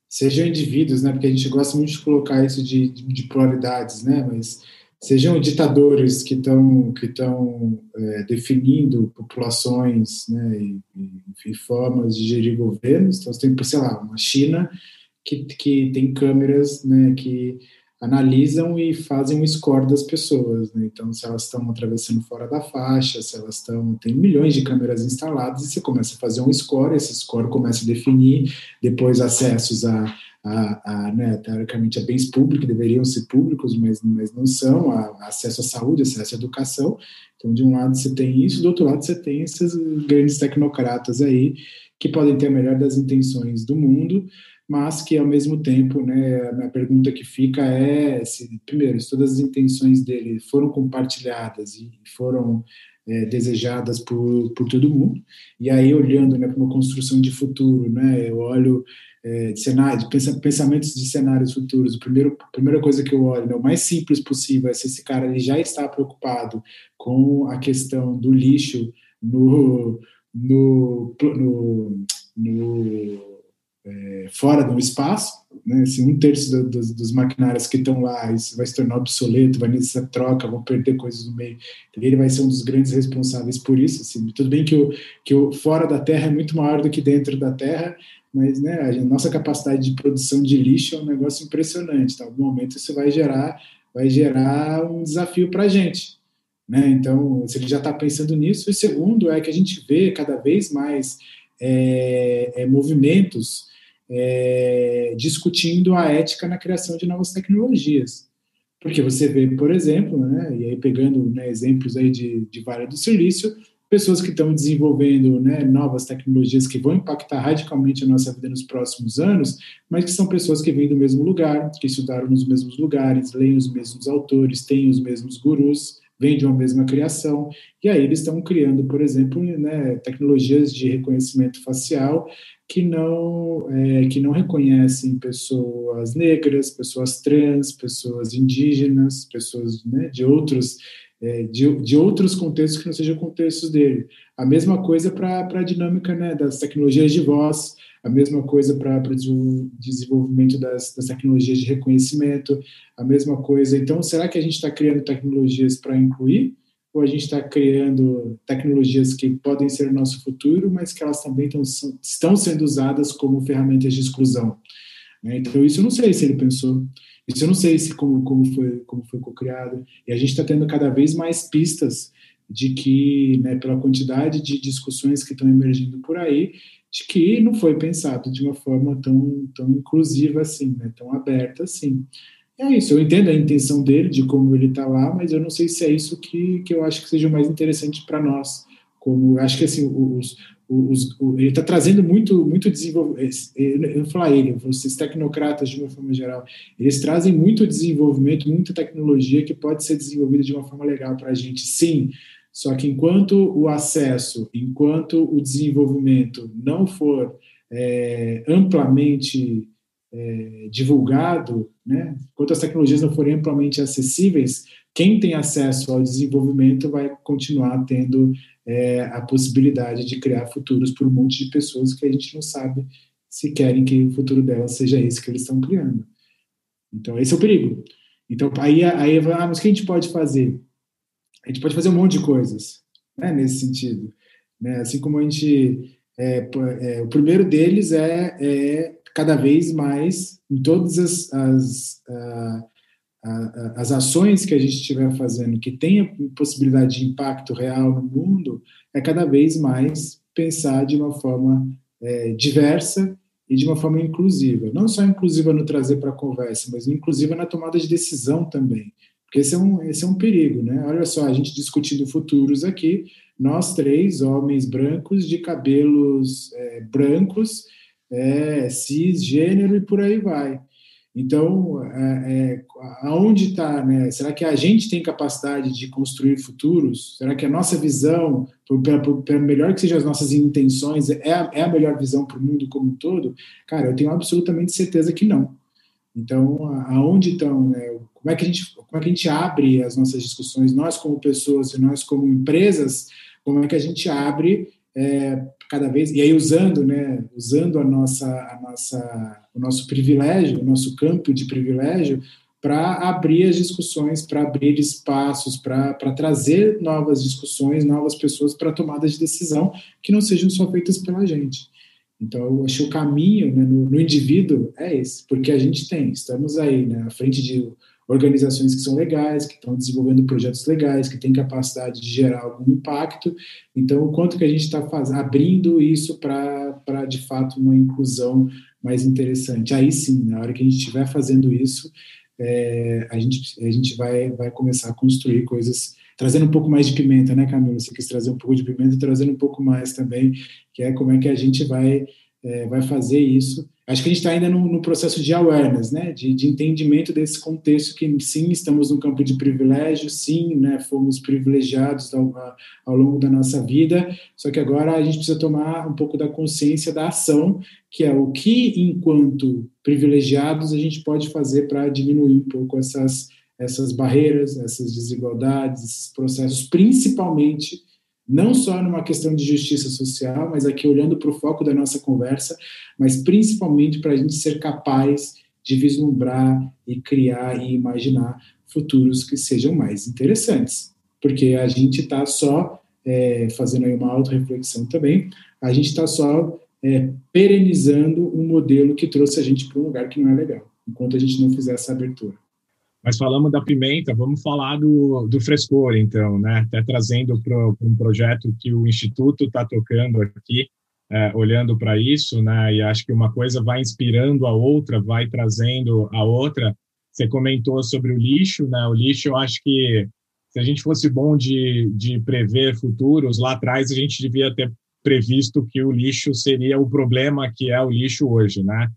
Sejam indivíduos, né? Porque a gente gosta muito de colocar isso de, de, de polaridades, né? Mas sejam ditadores que estão que estão é, definindo populações né, e, e, formas de gerir governos. Então, você tem, sei lá, uma China que, que tem câmeras né, que analisam e fazem um score das pessoas. Né? Então, se elas estão atravessando fora da faixa, se elas estão. Tem milhões de câmeras instaladas e você começa a fazer um score, esse score começa a definir depois acessos a a, a né, teoricamente a bens públicos, deveriam ser públicos, mas, mas não são, a acesso à saúde, acesso à educação. Então, de um lado você tem isso, do outro lado você tem esses grandes tecnocratas aí, que podem ter a melhor das intenções do mundo, mas que ao mesmo tempo, né, a minha pergunta que fica é, se, primeiro, se todas as intenções dele foram compartilhadas e foram é, desejadas por, por todo mundo, e aí olhando né, para uma construção de futuro, né, eu olho é, de cenário, de pensamentos de cenários futuros, a primeira, a primeira coisa que eu olho, né, o mais simples possível, é se esse cara ele já está preocupado com a questão do lixo no, no, no, no é, fora do espaço, né, assim, um terço do, dos, dos, maquinários que estão lá, isso vai se tornar obsoleto, vai nessa troca, vão perder coisas no meio. Ele vai ser um dos grandes responsáveis por isso. Assim. Tudo bem que o, que o fora da Terra é muito maior do que dentro da Terra, mas né, a nossa capacidade de produção de lixo é um negócio impressionante. Tá? Algum momento isso vai gerar, vai gerar um desafio para a gente. Né? Então, se ele já está pensando nisso, e segundo é que a gente vê cada vez mais é, é, movimentos é, discutindo a ética na criação de novas tecnologias. Porque você vê, por exemplo, né, e aí pegando né, exemplos aí de, de Vale do Silício, pessoas que estão desenvolvendo né, novas tecnologias que vão impactar radicalmente a nossa vida nos próximos anos, mas que são pessoas que vêm do mesmo lugar, que estudaram nos mesmos lugares, leem os mesmos autores, têm os mesmos gurus, vêm de uma mesma criação, e aí eles estão criando, por exemplo, né, tecnologias de reconhecimento facial que não, é, que não reconhecem pessoas negras, pessoas trans, pessoas indígenas, pessoas né, de outros é, de, de outros contextos que não sejam contextos dele. A mesma coisa para a dinâmica né, das tecnologias de voz, a mesma coisa para o desenvolvimento das, das, tecnologias de reconhecimento, a mesma coisa. Então, será que a gente está criando tecnologias para incluir? Ou a gente está criando tecnologias que podem ser o nosso futuro, mas que elas também tão, estão sendo usadas como ferramentas de exclusão? Né? Então, isso eu não sei se ele pensou. Isso eu não sei se como, como foi como foi co-criado. E a gente está tendo cada vez mais pistas de que, né, pela quantidade de discussões que estão emergindo por aí, de que não foi pensado de uma forma tão, tão inclusiva assim, né, tão aberta assim. É isso, eu entendo a intenção dele, de como ele está lá, mas eu não sei se é isso que, que eu acho que seja mais interessante para nós. Como acho que assim, os, os, ele está trazendo muito, muito desenvolvimento. Eu vou falar ele, vocês tecnocratas de uma forma geral, eles trazem muito desenvolvimento, muita tecnologia que pode ser desenvolvida de uma forma legal para a gente, sim. Só que enquanto o acesso, enquanto o desenvolvimento não for é, amplamente é, divulgado, né, enquanto as tecnologias não forem amplamente acessíveis, quem tem acesso ao desenvolvimento vai continuar tendo é, a possibilidade de criar futuros por um monte de pessoas que a gente não sabe se querem que o futuro delas seja esse que eles estão criando. Então, esse é o perigo. Então, aí, aí ah, mas o que a gente pode fazer? A gente pode fazer um monte de coisas, né, nesse sentido. Né? Assim como a gente. É, é, o primeiro deles é, é, cada vez mais, em todas as, as, a, a, as ações que a gente estiver fazendo que tenha possibilidade de impacto real no mundo, é cada vez mais pensar de uma forma é, diversa e de uma forma inclusiva. Não só inclusiva no trazer para a conversa, mas inclusiva na tomada de decisão também. Porque esse é, um, esse é um perigo, né? Olha só, a gente discutindo futuros aqui, nós três, homens brancos, de cabelos é, brancos, é, cisgênero e por aí vai. Então, é, é, aonde está, né? Será que a gente tem capacidade de construir futuros? Será que a nossa visão, por melhor que sejam as nossas intenções, é a, é a melhor visão para o mundo como um todo? Cara, eu tenho absolutamente certeza que não. Então, aonde estão, né? Como é que a gente, como é que a gente abre as nossas discussões, nós como pessoas e nós como empresas, como é que a gente abre é, cada vez e aí usando, né, usando a nossa, a nossa, o nosso privilégio, o nosso campo de privilégio para abrir as discussões, para abrir espaços, para trazer novas discussões, novas pessoas para tomadas de decisão que não sejam só feitas pela gente. Então, eu acho que o caminho né, no, no, indivíduo é esse, porque a gente tem, estamos aí né, à frente de organizações que são legais, que estão desenvolvendo projetos legais, que têm capacidade de gerar algum impacto. Então, o quanto que a gente está abrindo isso para, de fato, uma inclusão mais interessante. Aí sim, na hora que a gente estiver fazendo isso, é, a, gente, a gente vai, vai começar a construir coisas, trazendo um pouco mais de pimenta, né, Camila? Você quis trazer um pouco de pimenta, trazendo um pouco mais também, que é como é que a gente vai, é, vai fazer isso acho que a gente está ainda no, no, processo de awareness, né, de, de, entendimento desse contexto que sim estamos no campo de privilégio, sim, né, fomos privilegiados ao, ao, longo da nossa vida, só que agora a gente precisa tomar um pouco da consciência da ação, que é o que enquanto privilegiados a gente pode fazer para diminuir um pouco essas essas barreiras, essas desigualdades, esses processos, principalmente não só numa questão de justiça social, mas aqui olhando para o foco da nossa conversa, mas principalmente para a gente ser capaz de vislumbrar e criar e imaginar futuros que sejam mais interessantes, porque a gente está só é, fazendo aí uma auto-reflexão também, a gente está só é, perenizando um modelo que trouxe a gente para um lugar que não é legal, enquanto a gente não fizer essa abertura. Mas falamos da pimenta, vamos falar do, do frescor, então, né? Até trazendo para um projeto que o Instituto está tocando aqui, é, olhando para isso, né? E acho que uma coisa vai inspirando a outra, vai trazendo a outra. Você comentou sobre o lixo, né? O lixo, eu acho que se a gente fosse bom de, de prever futuros, lá atrás a gente devia ter previsto que o lixo seria o problema que é o lixo hoje, né?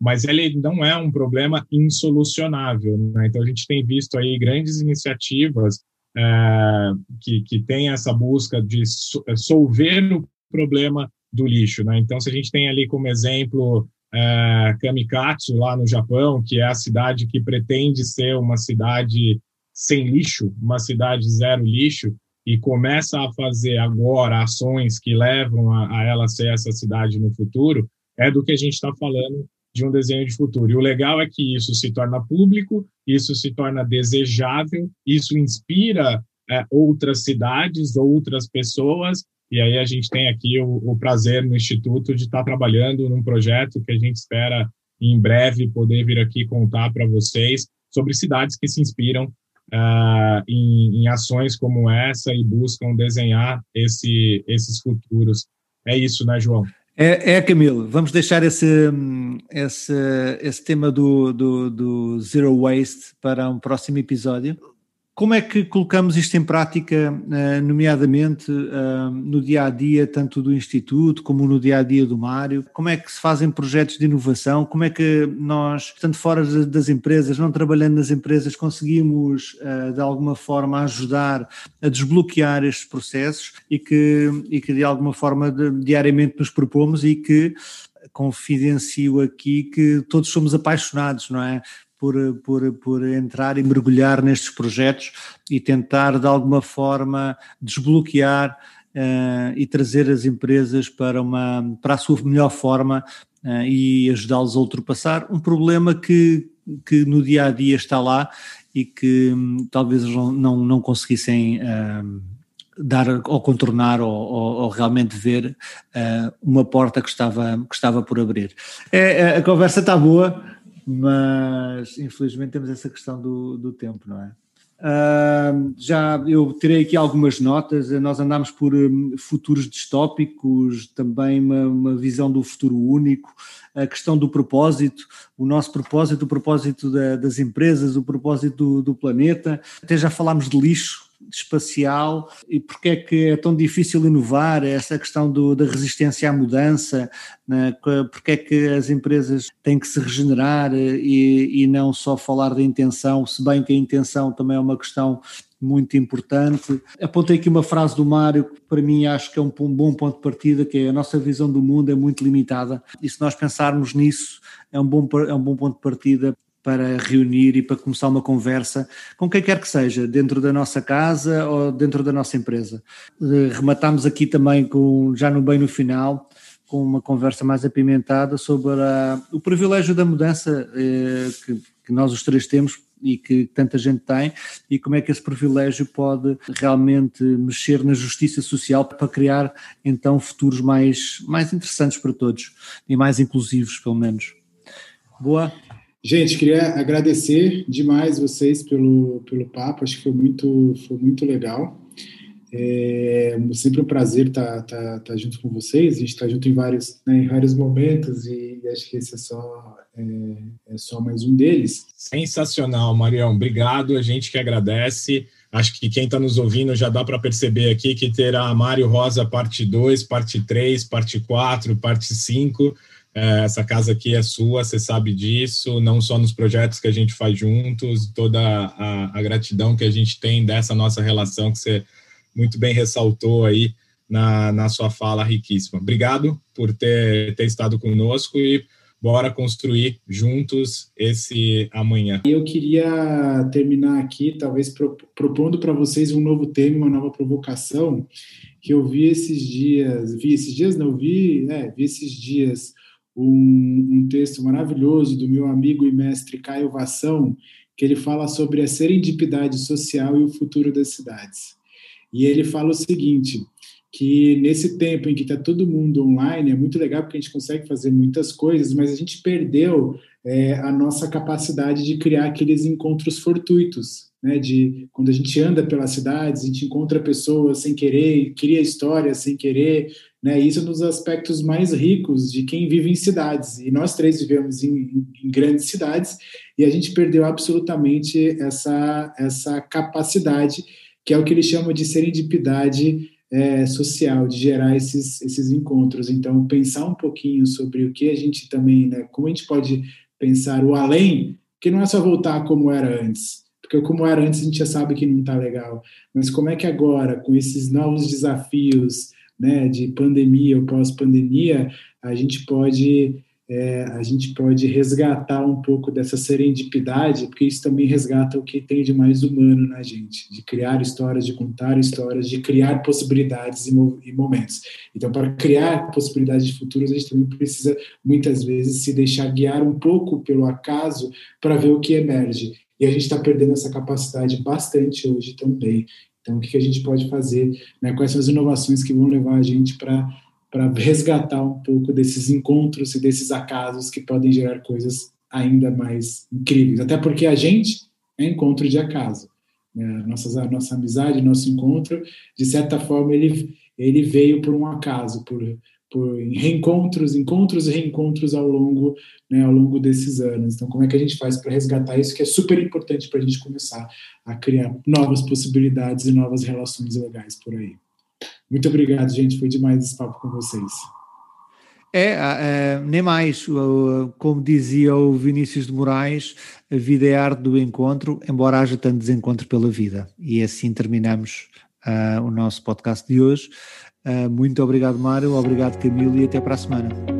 Mas ele não é um problema insolucionável. Né? Então, a gente tem visto aí grandes iniciativas é, que, que têm essa busca de é, solver o problema do lixo. Né? Então, se a gente tem ali como exemplo é, Kamikatsu, lá no Japão, que é a cidade que pretende ser uma cidade sem lixo, uma cidade zero lixo, e começa a fazer agora ações que levam a, a ela ser essa cidade no futuro, é do que a gente está falando de um desenho de futuro. E o legal é que isso se torna público, isso se torna desejável, isso inspira é, outras cidades, outras pessoas, e aí a gente tem aqui o, o prazer no Instituto de estar trabalhando num projeto que a gente espera em breve poder vir aqui contar para vocês sobre cidades que se inspiram uh, em, em, ações como essa e buscam desenhar esse, esses futuros. É isso, né, João? É, é Camilo, vamos deixar esse, esse, esse tema do, do, do Zero Waste para um próximo episódio. Como é que colocamos isto em prática, eh, nomeadamente eh, no dia a dia, tanto do Instituto como no dia a dia do Mário? Como é que se fazem projetos de inovação? Como é que nós, estando fora das empresas, não trabalhando nas empresas, conseguimos eh, de alguma forma ajudar a desbloquear estes processos e que, e que de alguma forma diariamente nos propomos e que confidencio aqui que todos somos apaixonados, não é? Por, por, por entrar e mergulhar nestes projetos e tentar de alguma forma desbloquear uh, e trazer as empresas para, uma, para a sua melhor forma uh, e ajudá-los a ultrapassar um problema que, que no dia a dia está lá e que um, talvez não, não, conseguissem uh, dar ou contornar ou, ou, ou realmente ver uh, uma porta que estava, que estava por abrir. É, a conversa está boa, mas infelizmente temos essa questão do, do tempo, não é? Uh, já eu tirei aqui algumas notas. Nós andámos por um, futuros distópicos, também uma, uma, visão do futuro único, a questão do propósito, o nosso propósito, o propósito da, das empresas, o propósito do, do planeta. Até já falámos de lixo, espacial e porque é que é tão difícil inovar, essa questão do, da resistência à mudança, né? porque é que as empresas têm que se regenerar e, e não só falar da intenção, se bem que a intenção também é uma questão muito importante. Apontei aqui uma frase do Mário que para mim acho que é um bom ponto de partida, que é a nossa visão do mundo é muito limitada e se nós pensarmos nisso é um bom, é um bom ponto de partida para reunir e para começar uma conversa com quem quer que seja, dentro da nossa casa ou dentro da nossa empresa. Eh, rematámos aqui também, com, já no bem no final, com uma conversa mais apimentada sobre a, o privilégio da mudança eh, que, que nós os três temos e que tanta gente tem, e como é que esse privilégio pode realmente mexer na justiça social para criar então futuros mais, mais interessantes para todos e mais inclusivos, pelo menos. Boa. Gente, queria agradecer demais vocês pelo, pelo papo, acho que foi muito, foi muito legal. É sempre um prazer estar tá, tá, tá junto com vocês, a gente está junto em vários, né, em vários momentos e, acho que esse é só, é, é só mais um deles. Sensacional, Marião, obrigado, a gente que agradece. Acho que quem está nos ouvindo já dá para perceber aqui que terá Mário Rosa parte 2, parte 3, parte 4, parte 5 é, essa casa aqui é sua, você sabe disso, não só nos projetos que a gente faz juntos, toda a, a gratidão que a gente tem dessa nossa relação que você muito bem ressaltou aí na, na sua fala riquíssima. Obrigado por ter, ter estado conosco e bora construir juntos esse amanhã. Eu queria terminar aqui, talvez propondo para vocês um novo tema, uma nova provocação, que eu vi esses dias, vi esses dias, não vi, é, vi esses dias um, um texto maravilhoso do meu amigo e mestre Caio Vação, que ele fala sobre a serendipidade social e o futuro das cidades. E ele fala o seguinte, que nesse tempo em que está todo mundo online, é muito legal porque a gente consegue fazer muitas coisas, mas a gente perdeu é, a nossa capacidade de criar aqueles encontros fortuitos, né? De quando a gente anda pelas cidades, a gente encontra pessoas sem querer, cria histórias sem querer, né? Isso nos aspectos mais ricos de quem vive em cidades. E nós três vivemos em, em grandes cidades e a gente perdeu absolutamente essa essa capacidade que é o que ele chama de serendipidade é, social, de gerar esses, esses encontros. Então, pensar um pouquinho sobre o que a gente também, né, como a gente pode pensar o além, que não é só voltar como era antes, porque como era antes a gente já sabe que não está legal, mas como é que agora, com esses novos desafios né, de pandemia ou pós-pandemia, a gente pode é, a gente pode resgatar um pouco dessa serendipidade, porque isso também resgata o que tem de mais humano na gente, de criar histórias, de contar histórias, de criar possibilidades e, e momentos. Então, para criar possibilidades de futuros, a gente também precisa, muitas vezes, se deixar guiar um pouco pelo acaso para ver o que emerge. E a gente está perdendo essa capacidade bastante hoje também. Então, o que, a gente pode fazer? Né? Quais são as inovações que vão levar a gente para para resgatar um pouco desses encontros e desses acasos que podem gerar coisas ainda mais incríveis. Até porque a gente é encontro de acaso. Né? A nossa amizade, nosso encontro, de certa forma, ele, ele veio por um acaso, por, por reencontros, encontros e reencontros ao longo, né, ao longo desses anos. Então, como é que a gente faz para resgatar isso, que é super importante para a gente começar a criar novas possibilidades e novas relações legais por aí. Muito obrigado, gente. Foi demais esse papo com vocês. É, é, nem mais. Como dizia o Vinícius de Moraes, a vida é a arte do encontro, embora haja tanto desencontro pela vida. E assim terminamos uh, o nosso podcast de hoje. Uh, muito obrigado, Mário. Obrigado, Camilo, e até para a semana.